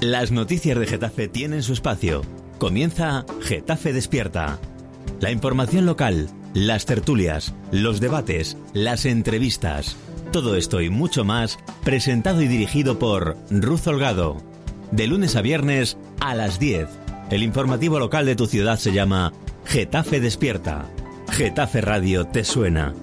Las noticias de Getafe tienen su espacio. Comienza Getafe Despierta. La información local, las tertulias, los debates, las entrevistas. Todo esto y mucho más presentado y dirigido por Ruz Holgado. De lunes a viernes a las 10. El informativo local de tu ciudad se llama Getafe Despierta. Getafe Radio te suena.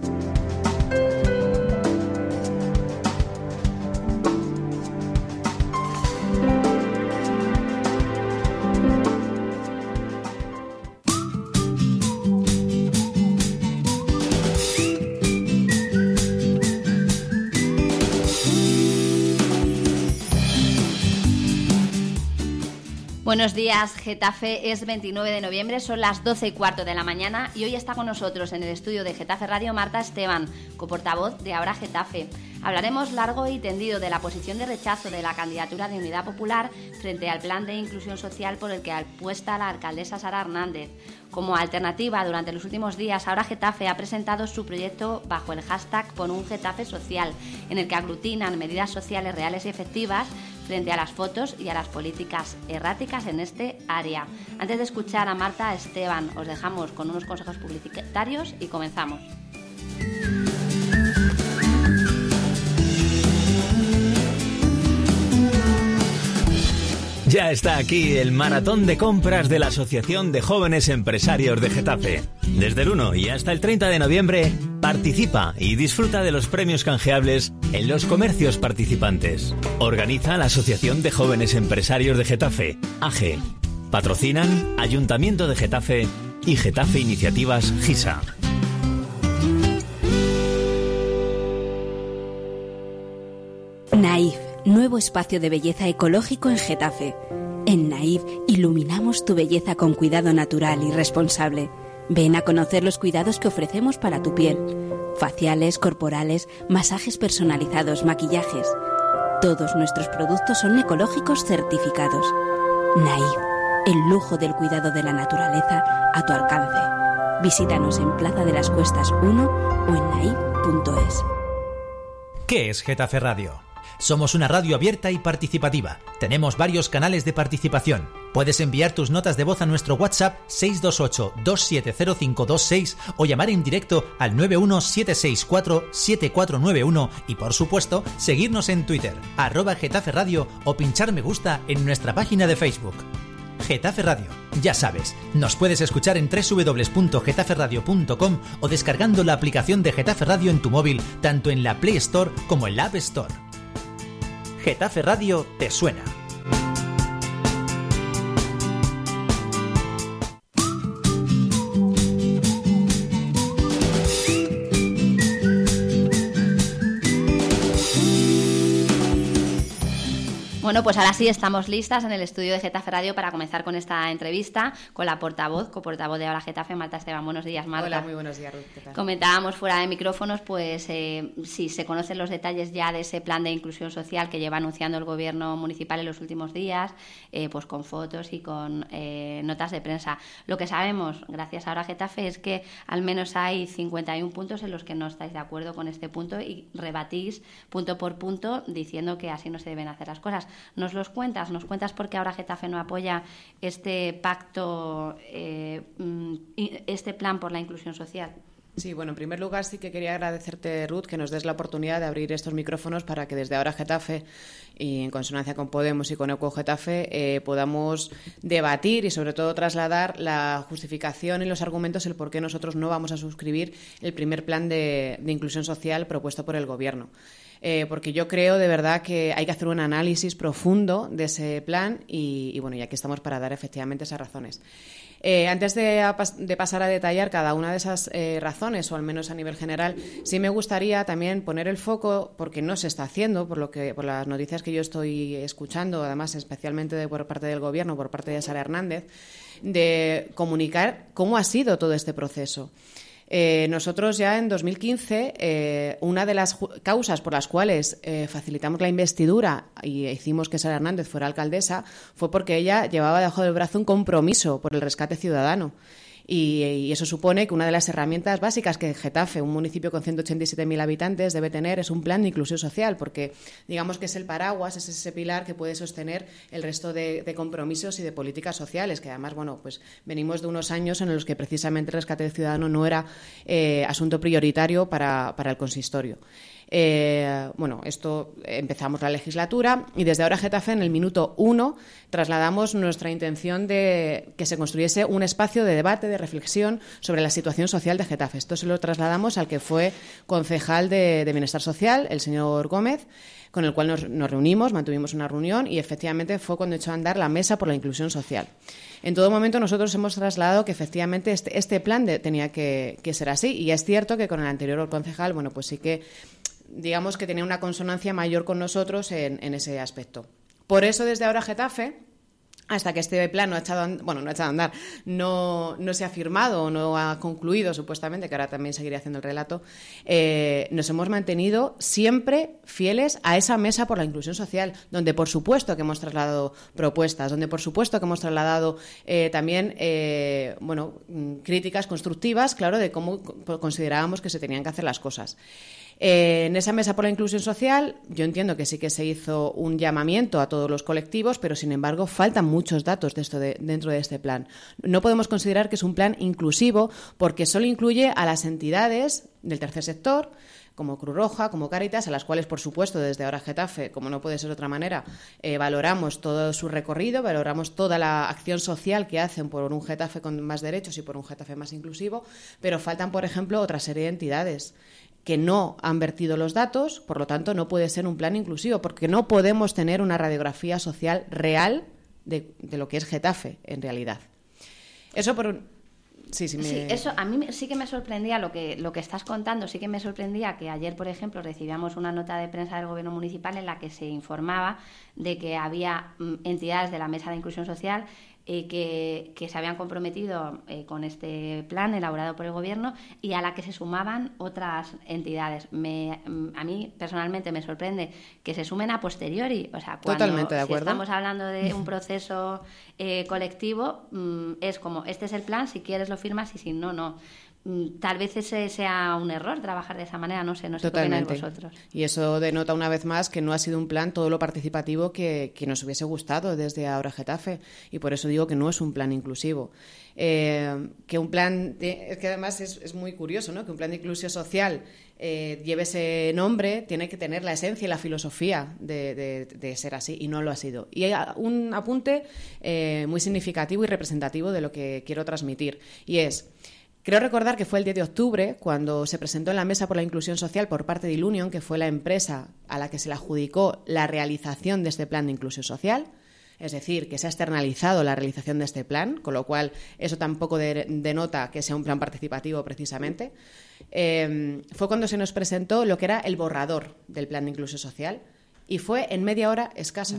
Días, Getafe. Es 29 de noviembre, son las 12 y cuarto de la mañana y hoy está con nosotros en el estudio de Getafe Radio Marta Esteban, coportavoz de Ahora Getafe. Hablaremos largo y tendido de la posición de rechazo de la candidatura de Unidad Popular frente al plan de inclusión social por el que apuesta la alcaldesa Sara Hernández. Como alternativa, durante los últimos días, Ahora Getafe ha presentado su proyecto bajo el hashtag Pon un Getafe Social, en el que aglutinan medidas sociales reales y efectivas frente a las fotos y a las políticas erráticas en este área. Antes de escuchar a Marta Esteban, os dejamos con unos consejos publicitarios y comenzamos. Ya está aquí el maratón de compras de la Asociación de Jóvenes Empresarios de Getafe. Desde el 1 y hasta el 30 de noviembre, participa y disfruta de los premios canjeables en los comercios participantes. Organiza la Asociación de Jóvenes Empresarios de Getafe, AGE. Patrocinan Ayuntamiento de Getafe y Getafe Iniciativas GISA. Naif nuevo espacio de belleza ecológico en Getafe. En Naif iluminamos tu belleza con cuidado natural y responsable. Ven a conocer los cuidados que ofrecemos para tu piel. Faciales, corporales, masajes personalizados, maquillajes. Todos nuestros productos son ecológicos certificados. Naif, el lujo del cuidado de la naturaleza a tu alcance. Visítanos en Plaza de las Cuestas 1 o en naif.es. ¿Qué es Getafe Radio? Somos una radio abierta y participativa. Tenemos varios canales de participación. Puedes enviar tus notas de voz a nuestro WhatsApp 628-270526 o llamar en directo al 91764-7491 y por supuesto seguirnos en Twitter, arroba Getafe Radio o pinchar me gusta en nuestra página de Facebook. Getafe Radio. Ya sabes, nos puedes escuchar en www.getaferradio.com o descargando la aplicación de Getafe Radio en tu móvil, tanto en la Play Store como en la App Store. Getafe Radio te suena. Bueno, pues ahora sí estamos listas en el estudio de Getafe Radio para comenzar con esta entrevista con la portavoz, coportavoz de ahora Getafe, Marta Esteban. Buenos días, Marta. Hola, muy buenos días, Ruth. ¿Qué tal? Comentábamos fuera de micrófonos, pues eh, si se conocen los detalles ya de ese plan de inclusión social que lleva anunciando el gobierno municipal en los últimos días, eh, pues con fotos y con eh, notas de prensa. Lo que sabemos, gracias ahora a Getafe, es que al menos hay 51 puntos en los que no estáis de acuerdo con este punto y rebatís punto por punto diciendo que así no se deben hacer las cosas nos los cuentas, nos cuentas por qué ahora Getafe no apoya este pacto, eh, mm, este plan por la inclusión social. Sí, bueno, en primer lugar sí que quería agradecerte, Ruth, que nos des la oportunidad de abrir estos micrófonos para que desde ahora Getafe, y en consonancia con Podemos y con Eco Getafe, eh, podamos debatir y sobre todo trasladar la justificación y los argumentos el por qué nosotros no vamos a suscribir el primer plan de inclusión social propuesto por el Gobierno. Eh, porque yo creo de verdad que hay que hacer un análisis profundo de ese plan y, bueno, ya aquí estamos para dar efectivamente esas razones. Eh, antes de, pasar a detallar cada una de esas eh, razones, o al menos a nivel general, sí me gustaría también poner el foco, porque no se está haciendo, por, lo que, por las noticias que yo estoy escuchando, además especialmente por parte del Gobierno, por parte de Sara Hernández, de comunicar cómo ha sido todo este proceso. Eh, nosotros ya en 2015, eh, una de las causas por las cuales eh, facilitamos la investidura y hicimos que Sara Hernández fuera alcaldesa fue porque ella llevaba debajo del brazo un compromiso por el rescate ciudadano. Y, eso supone que una de las herramientas básicas que Getafe, un municipio con 187.000 habitantes, debe tener es un plan de inclusión social, porque digamos que es el paraguas, es ese pilar que puede sostener el resto de, compromisos y de políticas sociales, que además, bueno, pues venimos de unos años en los que precisamente el rescate del ciudadano no era eh, asunto prioritario para el consistorio. Eh, bueno, esto empezamos la legislatura y desde ahora Getafe en el minuto uno trasladamos nuestra intención de que se construyese un espacio de debate, de reflexión sobre la situación social de Getafe. Esto se lo trasladamos al que fue concejal de, Bienestar Social, el señor Gómez con el cual nos, reunimos, mantuvimos una reunión y efectivamente fue cuando echó a andar la mesa por la inclusión social. En todo momento nosotros hemos trasladado que efectivamente este, este plan tenía que, que, ser así y es cierto que con el anterior concejal, bueno, pues sí que digamos que tenía una consonancia mayor con nosotros en, ese aspecto. Por eso, desde ahora Getafe, hasta que este plan no ha echado, bueno, no ha echado a andar, no, no se ha firmado o no ha concluido, supuestamente, que ahora también seguiré haciendo el relato, eh, nos hemos mantenido siempre fieles a esa mesa por la inclusión social, donde por supuesto que hemos trasladado propuestas, donde por supuesto que hemos trasladado eh, también eh, bueno, críticas constructivas, claro, de cómo considerábamos que se tenían que hacer las cosas. Eh, en esa mesa por la inclusión social, yo entiendo que sí que se hizo un llamamiento a todos los colectivos, pero sin embargo faltan muchos datos de esto dentro de este plan. No podemos considerar que es un plan inclusivo porque solo incluye a las entidades del tercer sector, como Cruz Roja, como Cáritas, a las cuales, por supuesto, desde ahora Getafe, como no puede ser de otra manera, eh, valoramos todo su recorrido, valoramos toda la acción social que hacen por un Getafe con más derechos y por un Getafe más inclusivo, pero faltan, por ejemplo, otra serie de entidades que no han vertido los datos, por lo tanto no puede ser un plan inclusivo, porque no podemos tener una radiografía social real de, lo que es Getafe en realidad. Eso por un... Sí, sí, eso a mí sí que me sorprendía lo que, lo que estás contando, sí que me sorprendía que ayer, por ejemplo, recibíamos una nota de prensa del Gobierno Municipal en la que se informaba de que había mm, entidades de la Mesa de Inclusión Social eh, que, se habían comprometido eh, con este plan elaborado por el Gobierno y a la que se sumaban otras entidades. Me, a mí personalmente me sorprende que se sumen a posteriori. O sea, cuando Totalmente de acuerdo. estamos hablando de un proceso eh, colectivo, mm, es como, este es el plan, si quieres lo firmas y si no, no. Mm, tal vez ese sea un error trabajar de esa manera, no sé, no sé qué vosotros. Y eso denota una vez más que no ha sido un plan todo lo participativo que, nos hubiese gustado desde ahora Getafe y por eso digo que no es un plan inclusivo. Eh, que un plan, es que además es, muy curioso, ¿no? Que un plan de inclusión social eh, lleve ese nombre, tiene que tener la esencia y la filosofía de, ser así, y no lo ha sido. Y hay un apunte eh, muy significativo y representativo de lo que quiero transmitir, y es Creo recordar que fue el 10 de octubre cuando se presentó en la Mesa por la Inclusión Social por parte de Ilunion, que fue la empresa a la que se le adjudicó la realización de este plan de inclusión social. Es decir, que se ha externalizado la realización de este plan, con lo cual eso tampoco denota que sea un plan participativo precisamente. Eh, fue cuando se nos presentó lo que era el borrador del plan de inclusión social y fue en media hora escasa,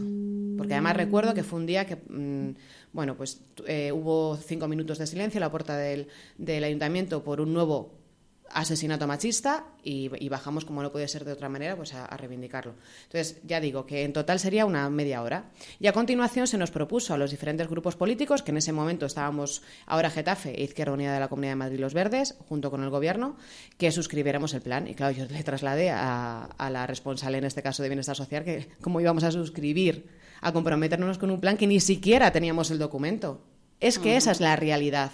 porque además recuerdo que fue un día que, mm, bueno, pues eh, hubo cinco minutos de silencio a la puerta del, del ayuntamiento por un nuevo asesinato machista y, bajamos, como no puede ser de otra manera, pues a, reivindicarlo. Entonces, ya digo que en total sería una media hora. Y a continuación se nos propuso a los diferentes grupos políticos, que en ese momento estábamos ahora Getafe e Izquierda Unida de la Comunidad de Madrid Los Verdes, junto con el Gobierno, que suscribiéramos el plan. Y claro, yo le trasladé a, a la responsable, en este caso de Bienestar Social, que cómo íbamos a suscribir, a comprometernos con un plan que ni siquiera teníamos el documento. Es que esa es la realidad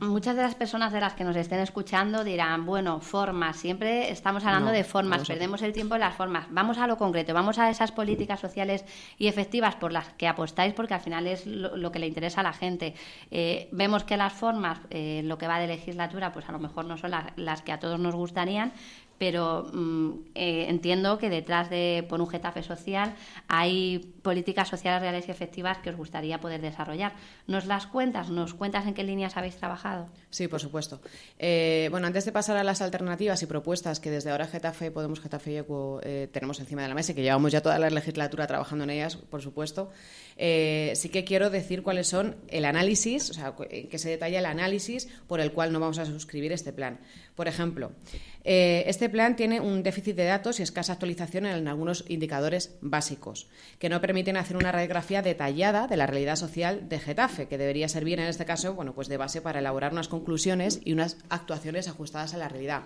muchas de las personas de las que nos estén escuchando dirán, bueno, formas, siempre estamos hablando de formas, perdemos el tiempo en las formas. Vamos a lo concreto, vamos a esas políticas sociales y efectivas por las que apostáis, porque al final es lo, que le interesa a la gente. Eh, vemos que las formas, eh, lo que va de legislatura, pues a lo mejor no son las que a todos nos gustarían, pero mm, eh, entiendo que detrás de por un Getafe social hay políticas sociales reales y efectivas que os gustaría poder desarrollar. ¿Nos las cuentas? ¿Nos cuentas en qué líneas habéis trabajado? Sí, por supuesto. Eh, bueno, antes de pasar a las alternativas y propuestas que desde ahora Getafe, Podemos Getafe y ECO eh, tenemos encima de la mesa y que llevamos ya toda la legislatura trabajando en ellas, por supuesto, sí que quiero decir cuáles son el análisis, o sea, que se detalla el análisis por el cual no vamos a suscribir este plan. Por ejemplo, eh, este plan tiene un déficit de datos y escasa actualización en algunos indicadores básicos, que no permiten hacer una radiografía detallada de la realidad social de Getafe, que debería servir en este caso bueno, pues de base para elaborar unas conclusiones y unas actuaciones ajustadas a la realidad.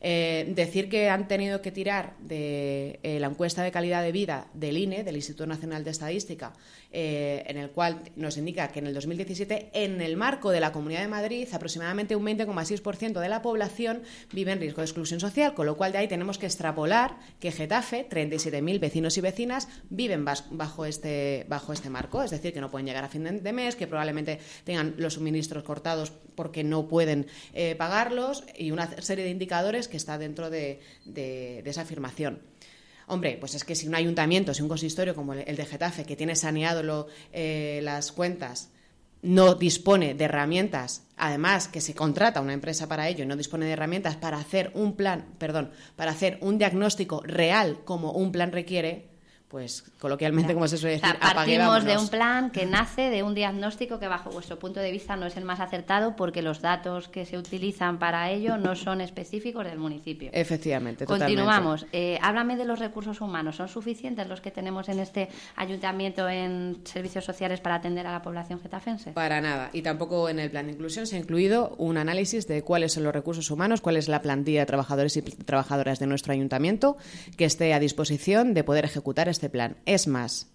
Eh, decir que han tenido que tirar de eh, la encuesta de calidad de vida del INE, del Instituto Nacional de Estadística, eh, en el cual nos indica que en el 2017, en el marco de la Comunidad de Madrid, aproximadamente un 20,6% de la población vive en riesgo de exclusión social, con lo cual de ahí tenemos que extrapolar que Getafe, 37.000 vecinos y vecinas, viven bajo este, bajo este marco, es decir, que no pueden llegar a fin de mes, que probablemente tengan los suministros cortados porque no pueden pagarlos y una serie de indicadores que está dentro de, esa afirmación. Hombre, pues es que si un ayuntamiento, si un consistorio como el de Getafe, que tiene saneado eh, las cuentas, no dispone de herramientas, además que se contrata una empresa para ello y no dispone de herramientas para hacer un plan, perdón, para hacer un diagnóstico real como un plan requiere, pues coloquialmente, como se suele decir, o partimos de un plan que nace de un diagnóstico que bajo vuestro punto de vista no es el más acertado porque los datos que se utilizan para ello no son específicos del municipio. Efectivamente. Continuamos. Eh, háblame de los recursos humanos. ¿Son suficientes los que tenemos en este ayuntamiento en servicios sociales para atender a la población getafense? Para nada. Y tampoco en el plan de inclusión se ha incluido un análisis de cuáles son los recursos humanos, cuál es la plantilla de trabajadores y trabajadoras de nuestro ayuntamiento que esté a disposición de poder ejecutar este plan. Es más,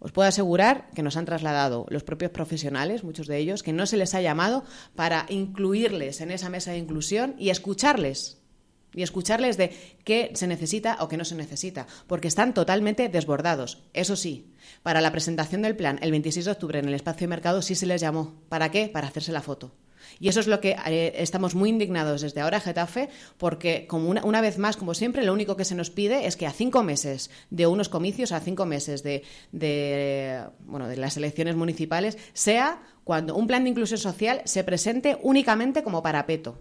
os puedo asegurar que nos han trasladado los propios profesionales, muchos de ellos, que no se les ha llamado para incluirles en esa mesa de inclusión y escucharles. Y escucharles de qué se necesita o qué no se necesita, porque están totalmente desbordados. Eso sí, para la presentación del plan el 26 de octubre en el espacio de mercado sí se les llamó. ¿Para qué? Para hacerse la foto. Y eso es lo que eh, estamos muy indignados desde ahora, Getafe, porque como una, vez más, como siempre, lo único que se nos pide es que a cinco meses de unos comicios, a cinco meses de, bueno, de las elecciones municipales, sea cuando un plan de inclusión social se presente únicamente como parapeto.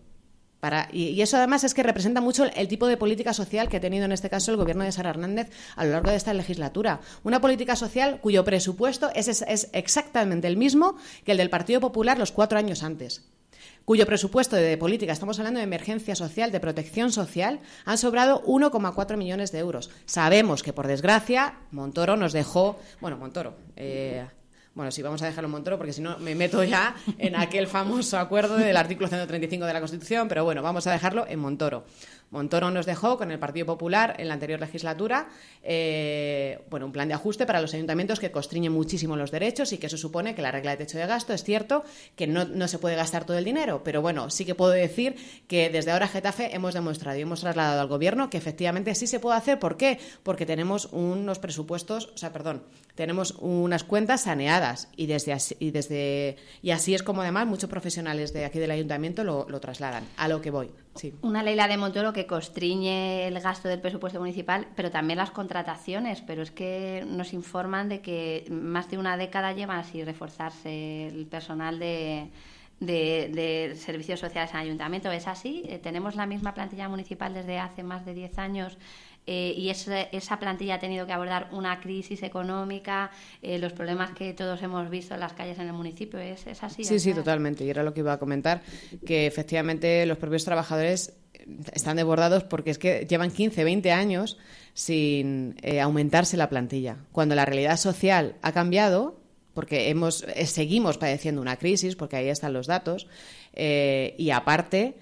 Para, y, eso además es que representa mucho el, tipo de política social que ha tenido en este caso el gobierno de Sara Hernández a lo largo de esta legislatura. Una política social cuyo presupuesto es, es exactamente el mismo que el del Partido Popular los cuatro años antes cuyo presupuesto de política, estamos hablando de emergencia social, de protección social, han sobrado 1,4 millones de euros. Sabemos que, por desgracia, Montoro nos dejó, bueno, Montoro, eh, bueno, sí, vamos a dejarlo en Montoro porque si no me meto ya en aquel famoso acuerdo del artículo 135 de la Constitución, pero bueno, vamos a dejarlo en Montoro. Montoro nos dejó con el Partido Popular en la anterior legislatura eh, bueno, un plan de ajuste para los ayuntamientos que constriñe muchísimo los derechos y que eso supone que la regla de techo de gasto es cierto que no, se puede gastar todo el dinero, pero bueno, sí que puedo decir que desde ahora Getafe hemos demostrado y hemos trasladado al Gobierno que efectivamente sí se puede hacer. ¿Por qué? Porque tenemos unos presupuestos, o sea, perdón, tenemos unas cuentas saneadas y desde así, y desde y así es como además muchos profesionales de aquí del ayuntamiento lo, lo trasladan. A lo que voy. Una ley la de Montoro que constriñe el gasto del presupuesto municipal, pero también las contrataciones. Pero es que nos informan de que más de una década lleva así reforzarse el personal de, de, servicios sociales en ayuntamiento. ¿Es así? Eh, ¿Tenemos la misma plantilla municipal desde hace más de 10 años? Eh, y esa plantilla ha tenido que abordar una crisis económica, eh, los problemas que todos hemos visto en las calles en el municipio. ¿Es, así? Sí, sí, totalmente. Y era lo que iba a comentar, que efectivamente los propios trabajadores están desbordados porque es que llevan 15, 20 años sin eh, aumentarse la plantilla. Cuando la realidad social ha cambiado, porque hemos, seguimos padeciendo una crisis, porque ahí están los datos, y aparte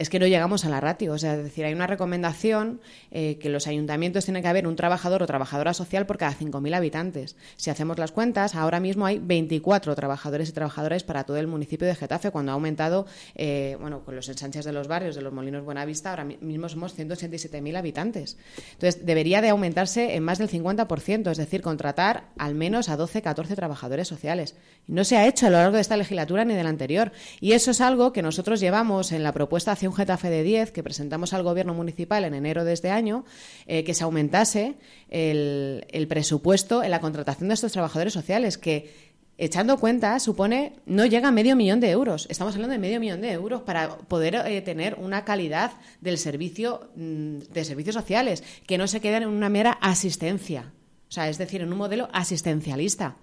es que no llegamos a la ratio. Es decir, hay una recomendación eh, que los ayuntamientos tienen que haber un trabajador o trabajadora social por cada 5.000 habitantes. Si hacemos las cuentas, ahora mismo hay 24 trabajadores y trabajadoras para todo el municipio de Getafe, cuando ha aumentado, eh, bueno, con los ensanches de los barrios, de los molinos Buenavista, ahora mismo somos 187.000 habitantes. Entonces, debería de aumentarse en más del 50%, es decir, contratar al menos a 12, 14 trabajadores sociales. No se ha hecho a lo largo de esta legislatura ni de la anterior. Y eso es algo que nosotros llevamos en la propuesta hacia un Getafe de 10 que presentamos al Gobierno municipal en enero de este año, eh, que se aumentase el, presupuesto en la contratación de estos trabajadores sociales, que echando cuentas, supone no llega a medio millón de euros. Estamos hablando de medio millón de euros para poder eh, tener una calidad del servicio mm, de servicios sociales que no se queden en una mera asistencia. O sea, es decir, en un modelo asistencialista.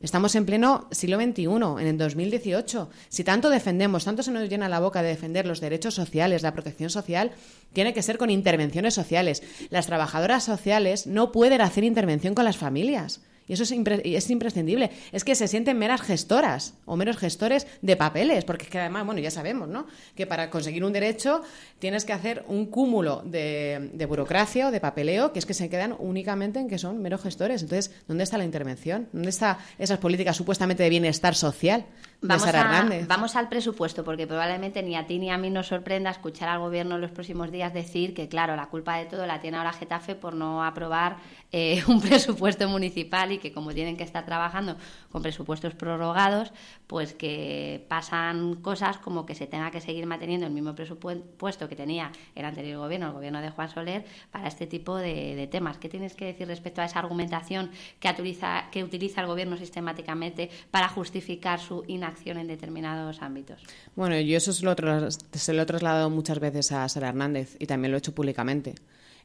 Estamos en pleno siglo XXI, en el 2018. Si tanto defendemos, tanto se nos llena la boca de defender los derechos sociales, la protección social, tiene que ser con intervenciones sociales. Las trabajadoras sociales no pueden hacer intervención con las familias. Y eso es, es, imprescindible. Es que se sienten meras gestoras o meros gestores de papeles, porque es que además, bueno, ya sabemos, ¿no? Que para conseguir un derecho tienes que hacer un cúmulo de, de burocracia o de papeleo que es que se quedan únicamente en que son meros gestores. Entonces, ¿dónde está la intervención? ¿Dónde están esas políticas supuestamente de bienestar social? Vamos, vamos al presupuesto, porque probablemente ni a ti ni a mí nos sorprenda escuchar al Gobierno en los próximos días decir que, claro, la culpa de todo la tiene ahora Getafe por no aprobar eh, un presupuesto municipal y que, como tienen que estar trabajando con presupuestos prorrogados, pues que pasan cosas como que se tenga que seguir manteniendo el mismo presupuesto que tenía el anterior Gobierno, el Gobierno de Juan Soler, para este tipo de, temas. ¿Qué tienes que decir respecto a esa argumentación que utiliza, que utiliza el Gobierno sistemáticamente para justificar su inacción? Acción en determinados ámbitos. Bueno, yo eso se lo, se lo he trasladado muchas veces a Sara Hernández y también lo he hecho públicamente.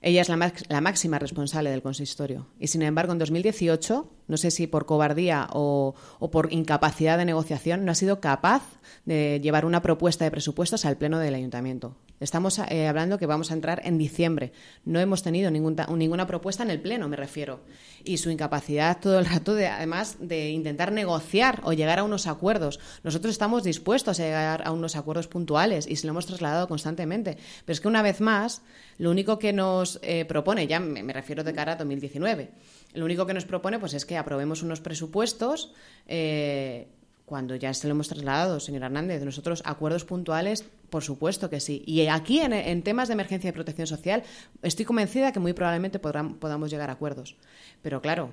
Ella es la, la, máxima responsable del consistorio. Y sin embargo, en 2018, no sé si por cobardía o, o, por incapacidad de negociación, no ha sido capaz de llevar una propuesta de presupuestos al Pleno del Ayuntamiento. Estamos eh, hablando que vamos a entrar en diciembre. No hemos tenido ninguna propuesta en el Pleno, me refiero. Y su incapacidad todo el rato, de, además, de intentar negociar o llegar a unos acuerdos. Nosotros estamos dispuestos a llegar a unos acuerdos puntuales y se lo hemos trasladado constantemente. Pero es que, una vez más, lo único que nos eh, propone, ya me, refiero de cara a 2019, lo único que nos propone pues, es que aprobemos unos presupuestos. Eh, cuando ya se lo hemos trasladado, señor Hernández, nosotros acuerdos puntuales, por supuesto que sí. Y aquí, en, temas de emergencia y protección social, estoy convencida que muy probablemente podamos llegar a acuerdos. Pero claro,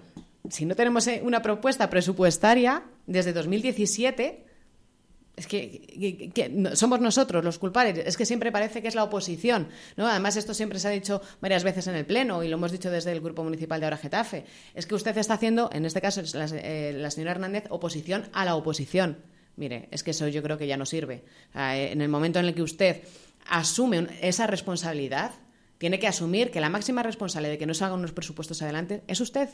si no tenemos eh, una propuesta presupuestaria desde 2017, es que, somos nosotros los culpables. Es que siempre parece que es la oposición. ¿no? Además, esto siempre se ha dicho varias veces en el Pleno y lo hemos dicho desde el Grupo Municipal de Ahora Getafe. Es que usted está haciendo, en este caso la, eh, la señora Hernández, oposición a la oposición. Mire, es que eso yo creo que ya no sirve. en el momento en el que usted asume esa responsabilidad, tiene que asumir que la máxima responsable de que no se hagan unos presupuestos adelante es usted.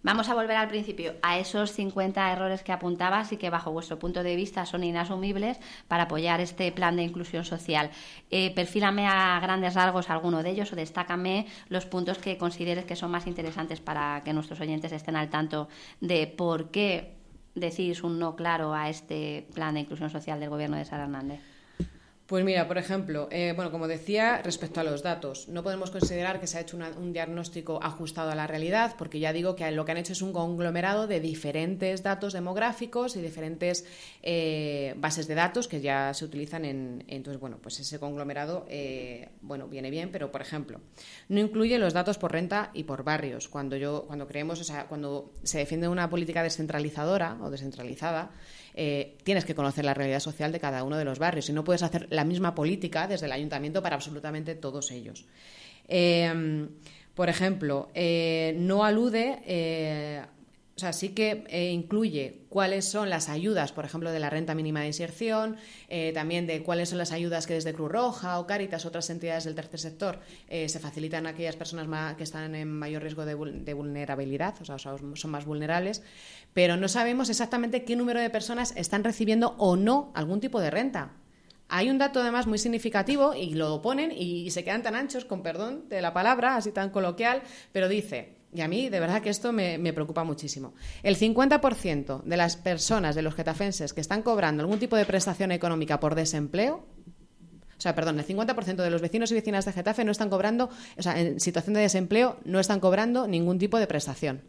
Vamos a volver al principio, a esos 50 errores que apuntabas y que bajo vuestro punto de vista son inasumibles para apoyar este plan de inclusión social. Eh, perfílame a grandes rasgos alguno de ellos o destácame los puntos que consideres que son más interesantes para que nuestros oyentes estén al tanto de por qué decís un no claro a este plan de inclusión social del gobierno de Sara Hernández. Pues mira, por ejemplo, eh, bueno, como decía, respecto a los datos, no podemos considerar que se ha hecho un diagnóstico ajustado a la realidad, porque ya digo que lo que han hecho es un conglomerado de diferentes datos demográficos y diferentes eh, bases de datos que ya se utilizan en. Entonces, bueno, pues ese conglomerado, eh, bueno, viene bien, pero por ejemplo, no incluye los datos por renta y por barrios. Cuando yo, cuando creemos, o sea, cuando se defiende una política descentralizadora o descentralizada, eh, tienes que conocer la realidad social de cada uno de los barrios y no puedes hacer la misma política desde el ayuntamiento para absolutamente todos ellos. Eh, por ejemplo, eh, no alude o sea, sí que eh, incluye cuáles son las ayudas, por ejemplo, de la renta mínima de inserción, eh, también de cuáles son las ayudas que desde Cruz Roja o Cáritas, otras entidades del tercer sector, eh, se facilitan a aquellas personas que están en mayor riesgo de, vulnerabilidad, o sea, son más vulnerables, pero no sabemos exactamente qué número de personas están recibiendo o no algún tipo de renta. Hay un dato además muy significativo y lo ponen y se quedan tan anchos, con perdón de la palabra, así tan coloquial, pero dice, y a mí, de verdad que esto me, preocupa muchísimo. El 50% de las personas, de los getafenses, que están cobrando algún tipo de prestación económica por desempleo, o sea, perdón, el 50% de los vecinos y vecinas de Getafe no están cobrando, o sea, en situación de desempleo no están cobrando ningún tipo de prestación.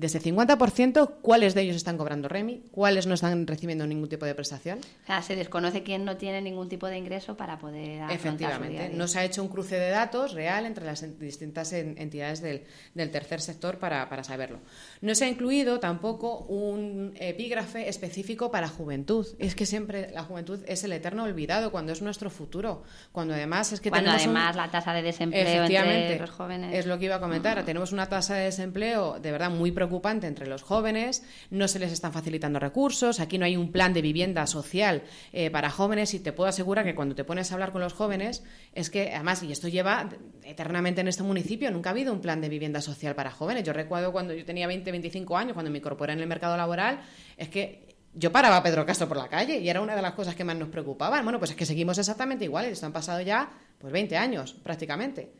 De ese 50%, ¿cuáles de ellos están cobrando REMI? ¿Cuáles no están recibiendo ningún tipo de prestación? O sea, se desconoce quién no tiene ningún tipo de ingreso para poder Efectivamente, no se ha hecho un cruce de datos real entre las distintas entidades del, tercer sector para, para, saberlo. No se ha incluido tampoco un epígrafe específico para juventud. Es que siempre la juventud es el eterno olvidado cuando es nuestro futuro. Cuando además es que cuando además la tasa de desempleo entre los jóvenes es lo que iba a comentar. Tenemos una tasa de desempleo de verdad muy preocupante entre los jóvenes. No se les están facilitando recursos. Aquí no hay un plan de vivienda social eh, para jóvenes y te puedo asegurar que cuando te pones a hablar con los jóvenes es que además y esto lleva eternamente en este municipio nunca ha habido un plan de vivienda social para jóvenes. Yo recuerdo cuando yo tenía 20, 25 años cuando me incorporé en el mercado laboral es que yo paraba a Pedro Castro por la calle y era una de las cosas que más nos preocupaban. Bueno, pues es que seguimos exactamente iguales, han pasado ya pues 20 años prácticamente.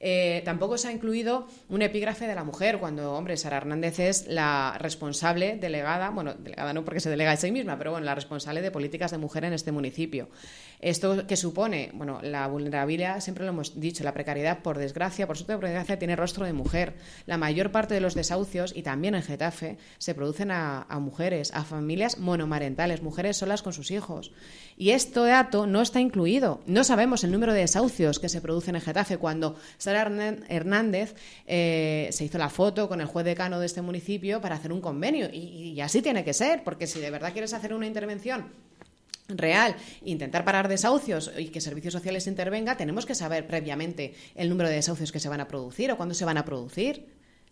Eh, tampoco se ha incluido un epígrafe de la mujer, cuando, hombre, Sara Hernández es la responsable delegada, bueno, delegada no porque se delega a sí misma, pero bueno, la responsable de políticas de mujer en este municipio. Esto que supone, bueno, la vulnerabilidad, siempre lo hemos dicho, la precariedad, por desgracia, por suerte, por desgracia, tiene rostro de mujer. La mayor parte de los desahucios, y también en Getafe, se producen a, mujeres, a familias monomarentales, mujeres solas con sus hijos. Y este dato no está incluido. No sabemos el número de desahucios que se producen en Getafe cuando Hernández eh, se hizo la foto con el juez decano de este municipio para hacer un convenio. Y, y así tiene que ser, porque si de verdad quieres hacer una intervención real, intentar parar desahucios y que servicios sociales intervenga, tenemos que saber previamente el número de desahucios que se van a producir o cuándo se van a producir.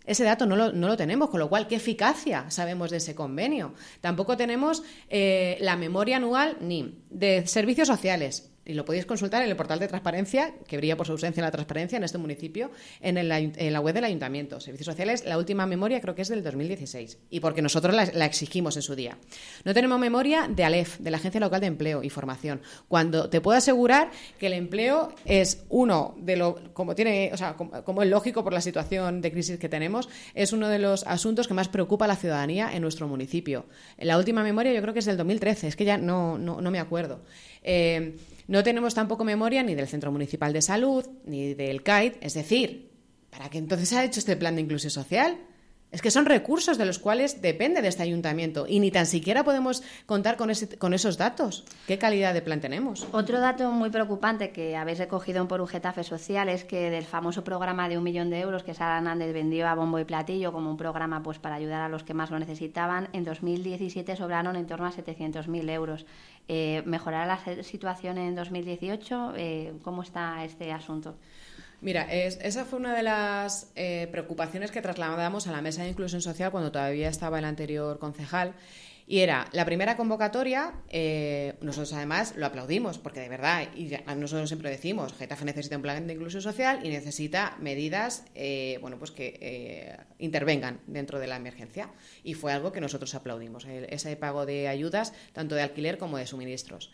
Ese dato no lo, no lo, tenemos, con lo cual, ¿qué eficacia sabemos de ese convenio? Tampoco tenemos eh, la memoria anual ni de servicios sociales, y lo podéis consultar en el portal de transparencia, que brilla por su ausencia en la transparencia en este municipio, en, la web del ayuntamiento. Servicios sociales, la última memoria creo que es del 2016, y porque nosotros la, exigimos en su día. No tenemos memoria de ALEF, de la Agencia Local de Empleo y Formación, cuando te puedo asegurar que el empleo es uno de lo, como tiene, o sea, como, es lógico por la situación de crisis que tenemos, es uno de los asuntos que más preocupa a la ciudadanía en nuestro municipio. La última memoria yo creo que es del 2013, es que ya no, no, no me acuerdo. Eh, no tenemos tampoco memoria ni del Centro Municipal de Salud, ni del CAID, es decir, ¿para qué entonces ha hecho este plan de inclusión social? Es que son recursos de los cuales depende de este ayuntamiento y ni tan siquiera podemos contar con, ese, con esos datos. ¿Qué calidad de plan tenemos? Otro dato muy preocupante que habéis recogido en por un Getafe Social es que del famoso programa de un millón de euros que Sara Hernández vendió a bombo y platillo como un programa pues para ayudar a los que más lo necesitaban, en 2017 sobraron en torno a 700.000 euros. Eh, ¿Mejorará la situación en 2018? Eh, ¿Cómo está este asunto? Mira, es, esa fue una de las eh, preocupaciones que trasladamos a la mesa de inclusión social cuando todavía estaba el anterior concejal. Y era la primera convocatoria, eh, nosotros además lo aplaudimos, porque de verdad, y nosotros siempre decimos, Getafe necesita un plan de inclusión social y necesita medidas eh, bueno, pues que eh, intervengan dentro de la emergencia. Y fue algo que nosotros aplaudimos, ese pago de ayudas, tanto de alquiler como de suministros.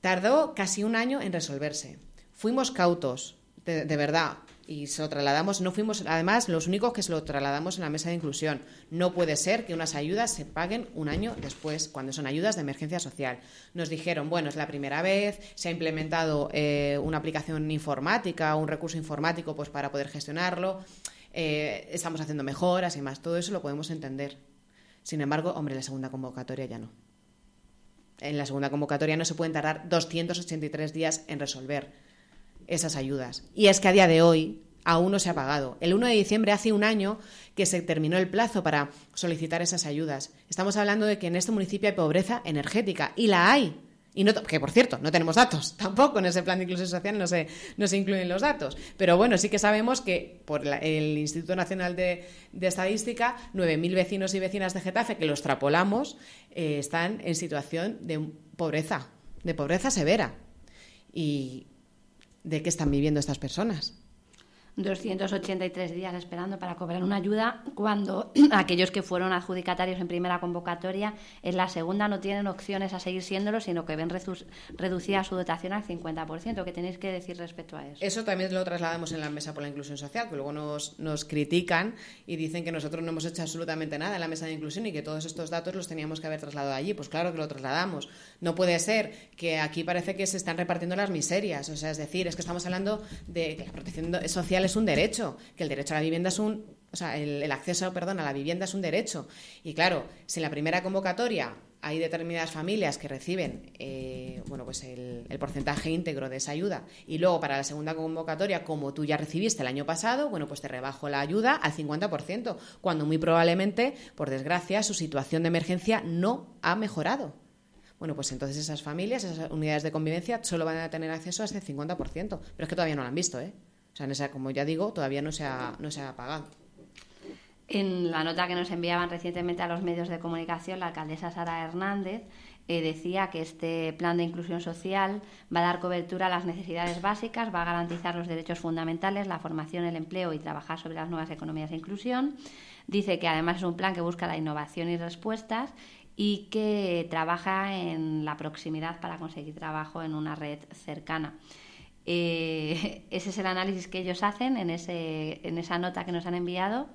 Tardó casi un año en resolverse. Fuimos cautos, de verdad, y se lo trasladamos. No fuimos, además, los únicos que se lo trasladamos en la mesa de inclusión. No puede ser que unas ayudas se paguen un año después, cuando son ayudas de emergencia social. Nos dijeron, bueno, es la primera vez, se ha implementado eh, una aplicación informática, un recurso informático, pues para poder gestionarlo. Eh, estamos haciendo mejoras y más. Todo eso lo podemos entender. Sin embargo, hombre, la segunda convocatoria ya no. En la segunda convocatoria no se pueden tardar 283 días en resolver esas ayudas. Y es que a día de hoy aún no se ha pagado. El 1 de diciembre hace un año que se terminó el plazo para solicitar esas ayudas. Estamos hablando de que en este municipio hay pobreza energética y la hay. Y no, que por cierto, no tenemos datos, tampoco en ese plan de inclusión social no se, no se incluyen los datos. Pero bueno, sí que sabemos que por el Instituto Nacional de, de Estadística, 9.000 vecinos y vecinas de Getafe, que lo extrapolamos, eh, están en situación de pobreza, de pobreza severa. Y de qué están viviendo estas personas. 283 días esperando para cobrar una ayuda cuando aquellos que fueron adjudicatarios en primera convocatoria en la segunda no tienen opciones a seguir siéndolo, sino que ven reducida su dotación al 50%. ¿Qué tenéis que decir respecto a eso? Eso también lo trasladamos en la Mesa por la Inclusión Social, que luego nos, nos critican y dicen que nosotros no hemos hecho absolutamente nada en la Mesa de Inclusión y que todos estos datos los teníamos que haber trasladado allí. Pues claro que lo trasladamos. No puede ser que aquí parece que se están repartiendo las miserias. O sea, es decir, es que estamos hablando de que la protección social es un derecho, que el derecho a la vivienda es un, o sea, el, acceso, perdón, a la vivienda es un derecho. Y claro, si en la primera convocatoria hay determinadas familias que reciben, eh, bueno, pues el, el, porcentaje íntegro de esa ayuda y luego para la segunda convocatoria, como tú ya recibiste el año pasado, bueno, pues te rebajo la ayuda al 50%, cuando muy probablemente, por desgracia, su situación de emergencia no ha mejorado. Bueno, pues entonces esas familias, esas unidades de convivencia, solo van a tener acceso a ese 50%. Pero es que todavía no lo han visto, ¿eh? O sea, esa, como ya digo, todavía no se ha, no se ha pagado. En la nota que nos enviaban recientemente a los medios de comunicación, la alcaldesa Sara Hernández eh, decía que este plan de inclusión social va a dar cobertura a las necesidades básicas, va a garantizar los derechos fundamentales, la formación, el empleo y trabajar sobre las nuevas economías de inclusión. Dice que además es un plan que busca la innovación y respuestas y que trabaja en la proximidad para conseguir trabajo en una red cercana. ese es el análisis que ellos hacen en, ese, en esa nota que nos han enviado,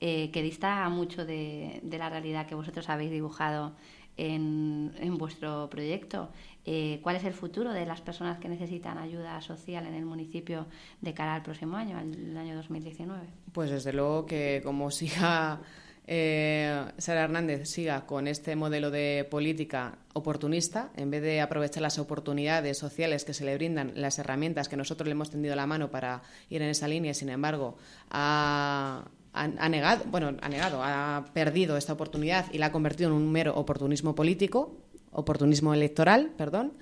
que dista mucho de, la realidad que vosotros habéis dibujado en, en vuestro proyecto. Eh, cuál es el futuro de las personas que necesitan ayuda social en el municipio de cara al próximo año, al año 2019. Pues desde luego que como siga eh, Sara Hernández siga con este modelo de política oportunista, en vez de aprovechar las oportunidades sociales que se le brindan, las herramientas que nosotros le hemos tendido la mano para ir en esa línea, sin embargo, ha, negado, bueno, ha negado, ha perdido esta oportunidad y la ha convertido en un mero oportunismo político, oportunismo electoral, perdón,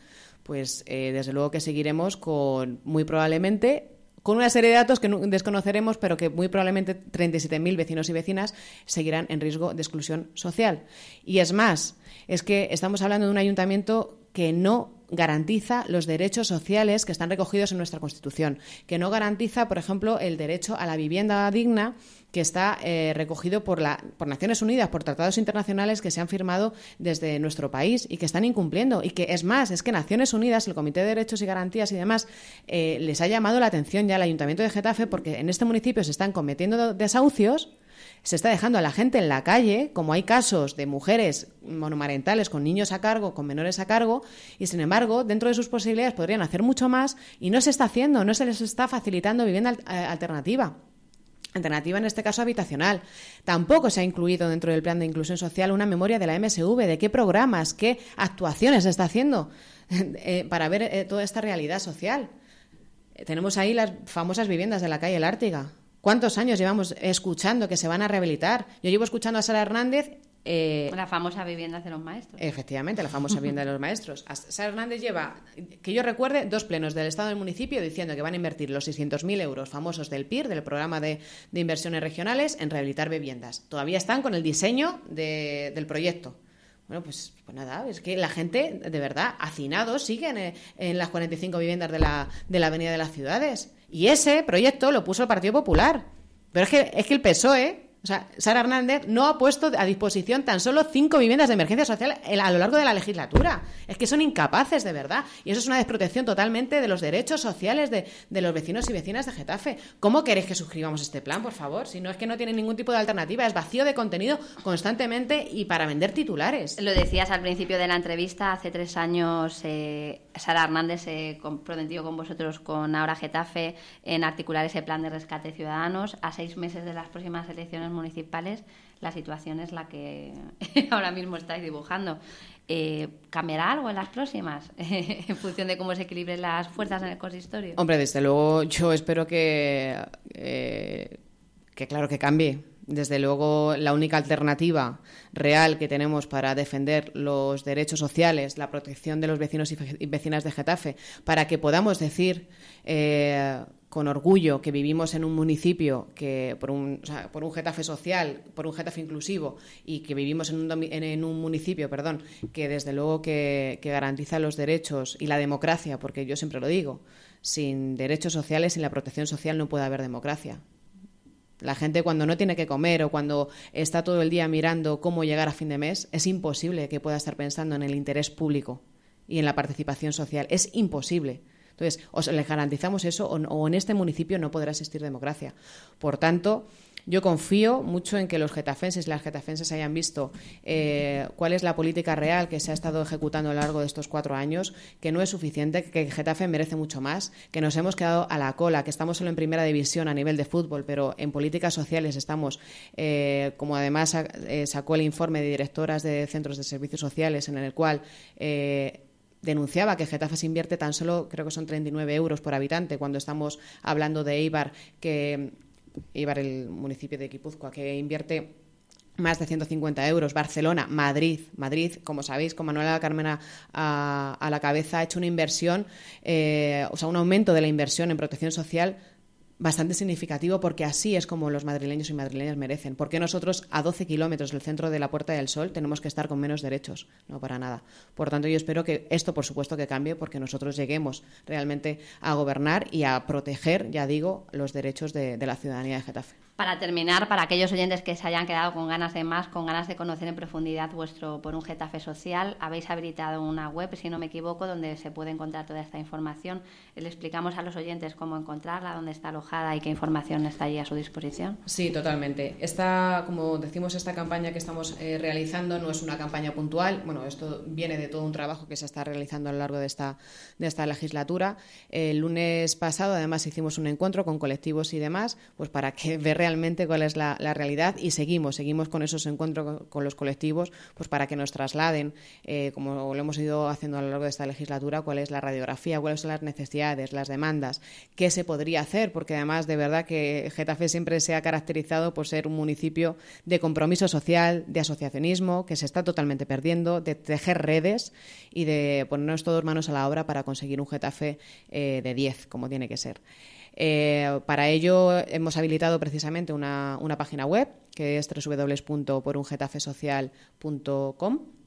pues eh, desde luego que seguiremos con, muy probablemente, con una serie de datos que desconoceremos, pero que muy probablemente 37.000 vecinos y vecinas seguirán en riesgo de exclusión social. Y es más, es que estamos hablando de un ayuntamiento que no garantiza los derechos sociales que están recogidos en nuestra Constitución, que no garantiza, por ejemplo, el derecho a la vivienda digna que está eh, recogido por, la, por Naciones Unidas, por tratados internacionales que se han firmado desde nuestro país y que están incumpliendo. Y que es más, es que Naciones Unidas, el Comité de Derechos y Garantías y demás, eh, les ha llamado la atención ya al Ayuntamiento de Getafe porque en este municipio se están cometiendo desahucios se está dejando a la gente en la calle, como hay casos de mujeres monomarentales con niños a cargo, con menores a cargo, y sin embargo, dentro de sus posibilidades podrían hacer mucho más y no se está haciendo, no se les está facilitando vivienda eh, alternativa alternativa en este caso habitacional. Tampoco se ha incluido dentro del plan de inclusión social una memoria de la MSV, de qué programas, qué actuaciones se está haciendo eh, para ver eh, toda esta realidad social. tenemos ahí las famosas viviendas de la calle El Ártiga, ¿Cuántos años llevamos escuchando que se van a rehabilitar? Yo llevo escuchando a Sara Hernández eh, la famosa vivienda de los maestros. Efectivamente, la famosa vivienda de los maestros. Sara Hernández lleva, que yo recuerde, dos plenos del Estado del municipio diciendo que van a invertir los 600.000 euros famosos del PIR, del Programa de, Inversiones Regionales, en rehabilitar viviendas. Todavía están con el diseño del proyecto. Bueno, pues, pues, nada, es que la gente, de verdad, hacinados, siguen en, en las 45 viviendas de la, de la Avenida de las Ciudades. Y ese proyecto lo puso el Partido Popular. Pero es que, es que el PSOE o sea, Sara Hernández no ha puesto a disposición tan solo cinco viviendas de emergencia social a lo largo de la legislatura. Es que son incapaces, de verdad. Y eso es una desprotección totalmente de los derechos sociales de, los vecinos y vecinas de Getafe. ¿Cómo queréis que suscribamos este plan, por favor? Si no es que no tiene ningún tipo de alternativa, es vacío de contenido constantemente y para vender titulares. Lo decías al principio de la entrevista, hace tres años eh, Sara Hernández se comprometió con vosotros, con Ahora Getafe, en articular ese plan de rescate ciudadanos. A seis meses de las próximas elecciones municipales, la situación es la que ahora mismo estáis dibujando. Eh, ¿Cambiará algo en las próximas en función de cómo se equilibren las fuerzas en el consistorio? Hombre, desde luego yo espero que, eh, que claro, que cambie. Desde luego, la única alternativa real que tenemos para defender los derechos sociales, la protección de los vecinos y vecinas de Getafe, para que podamos decir eh, con orgullo que vivimos en un municipio que por un, por un Getafe social, por un Getafe inclusivo y que vivimos en un, en un municipio, perdón, que desde luego que, que, garantiza los derechos y la democracia, porque yo siempre lo digo, sin derechos sociales, sin la protección social no puede haber democracia. La gente cuando no tiene que comer o cuando está todo el día mirando cómo llegar a fin de mes, es imposible que pueda estar pensando en el interés público y en la participación social. Es imposible. Entonces, o les garantizamos eso o, en este municipio no podrá existir democracia. Por tanto, yo confío mucho en que los getafenses y las getafenses hayan visto eh, cuál es la política real que se ha estado ejecutando a lo largo de estos cuatro años, que no es suficiente, que Getafe merece mucho más, que nos hemos quedado a la cola, que estamos solo en primera división a nivel de fútbol, pero en políticas sociales estamos, eh, como además eh, sacó el informe de directoras de centros de servicios sociales, en el cual denunciaba que Getafe se invierte tan solo, creo que son 39 euros por habitante, cuando estamos hablando de Eibar, que Eibar, el municipio de Guipúzcoa, que invierte más de 150 euros. Barcelona, Madrid. Madrid, como sabéis, con Manuela Carmena a, la cabeza, ha hecho una inversión, eh, o sea, un aumento de la inversión en protección social bastante significativo porque así es como los madrileños y madrileñas merecen. Porque nosotros a 12 kilómetros del centro de la Puerta del Sol tenemos que estar con menos derechos? No para nada. Por tanto, yo espero que esto, por supuesto, que cambie porque nosotros lleguemos realmente a gobernar y a proteger, ya digo, los derechos de, de la ciudadanía de Getafe. Para terminar, para aquellos oyentes que se hayan quedado con ganas de más, con ganas de conocer en profundidad vuestro por un Getafe social, habéis habilitado una web, si no me equivoco, donde se puede encontrar toda esta información. Le explicamos a los oyentes cómo encontrarla, dónde está alojada y qué información está allí a su disposición. Sí, totalmente. Esta, como decimos, esta campaña que estamos eh, realizando no es una campaña puntual. Bueno, esto viene de todo un trabajo que se está realizando a lo largo de esta, de esta legislatura. El lunes pasado, además, hicimos un encuentro con colectivos y demás, pues para que ver realmente cuál es la, realidad y seguimos, seguimos con esos encuentros con, los colectivos, pues para que nos trasladen, eh, como lo hemos ido haciendo a lo largo de esta legislatura, cuál es la radiografía, cuáles son las necesidades, las demandas, qué se podría hacer, porque además de verdad que Getafe siempre se ha caracterizado por ser un municipio de compromiso social, de asociacionismo, que se está totalmente perdiendo, de tejer redes y de ponernos todos manos a la obra para conseguir un Getafe eh, de 10, como tiene que ser. Eh, para ello hemos habilitado precisamente una, una página web que es www.porungetafesocial.com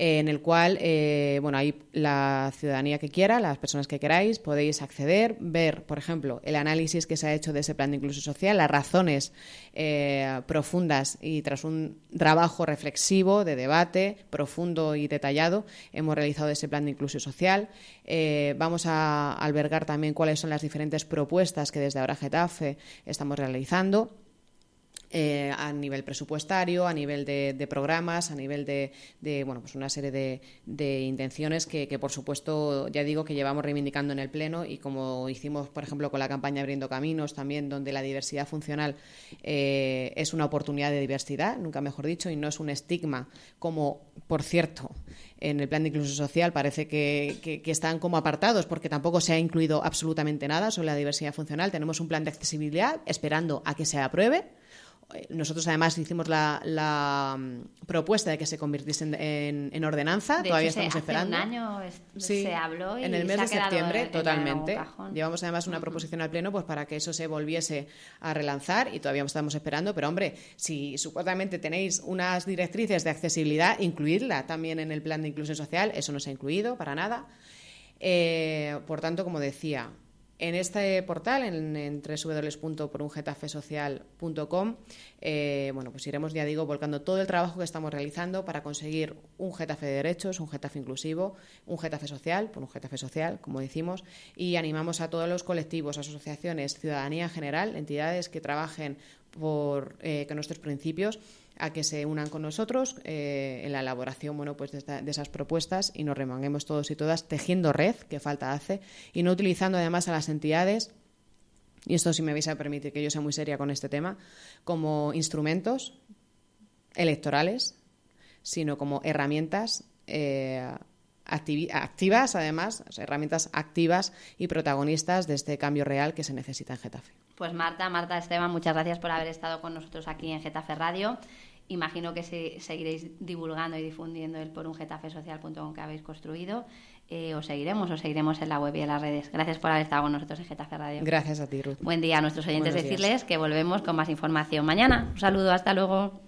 en el cual, eh, bueno, hay la ciudadanía que quiera, las personas que queráis, podéis acceder, ver, por ejemplo, el análisis que se ha hecho de ese plan de inclusión social, las razones eh, profundas y tras un trabajo reflexivo, de debate profundo y detallado, hemos realizado ese plan de inclusión social. Eh, vamos a albergar también cuáles son las diferentes propuestas que desde ahora Getafe estamos realizando eh, a nivel presupuestario, a nivel de, programas, a nivel de, bueno, pues una serie de, intenciones que, por supuesto, ya digo que llevamos reivindicando en el Pleno y como hicimos, por ejemplo, con la campaña Abriendo Caminos, también donde la diversidad funcional eh, es una oportunidad de diversidad, nunca mejor dicho, y no es un estigma, como, por cierto, en el plan de inclusión social parece que, están como apartados porque tampoco se ha incluido absolutamente nada sobre la diversidad funcional. Tenemos un plan de accesibilidad esperando a que se apruebe nosotros además hicimos la, mm, propuesta de que se convirtiese en, ordenanza. Todavía estamos esperando. un año se habló y en el mes de septiembre, totalmente. Llevamos además una proposición al pleno pues para que eso se volviese a relanzar y todavía estamos esperando. Pero hombre, si supuestamente tenéis unas directrices de accesibilidad, incluirla también en el plan de inclusión social. Eso no se ha incluido para nada. Eh, por tanto, como decía, en este portal, en, en www.porungetafesocial.com, eh, bueno, pues iremos, ya digo, volcando todo el trabajo que estamos realizando para conseguir un Getafe de derechos, un Getafe inclusivo, un Getafe social, por un Getafe social, como decimos, y animamos a todos los colectivos, asociaciones, ciudadanía en general, entidades que trabajen por eh, que nuestros principios a que se unan con nosotros eh, en la elaboración bueno, pues de, esas propuestas y nos remanguemos todos y todas tejiendo red, que falta hace, y no utilizando además a las entidades, y esto si me vais a permitir que yo sea muy seria con este tema, como instrumentos electorales, sino como herramientas eh, activas, además, herramientas activas y protagonistas de este cambio real que se necesita en Getafe. Pues Marta, Marta Esteban, muchas gracias por haber estado con nosotros aquí en Getafe Radio imagino que seguiréis divulgando y difundiendo el por un getafesocial.com que habéis construido. Eh, os seguiremos, os seguiremos en la web y en las redes. Gracias por haber estado con nosotros en Getafe Radio. Gracias a ti, Ruth. Buen día a nuestros oyentes. Decirles que volvemos con más información mañana. Un saludo, hasta luego.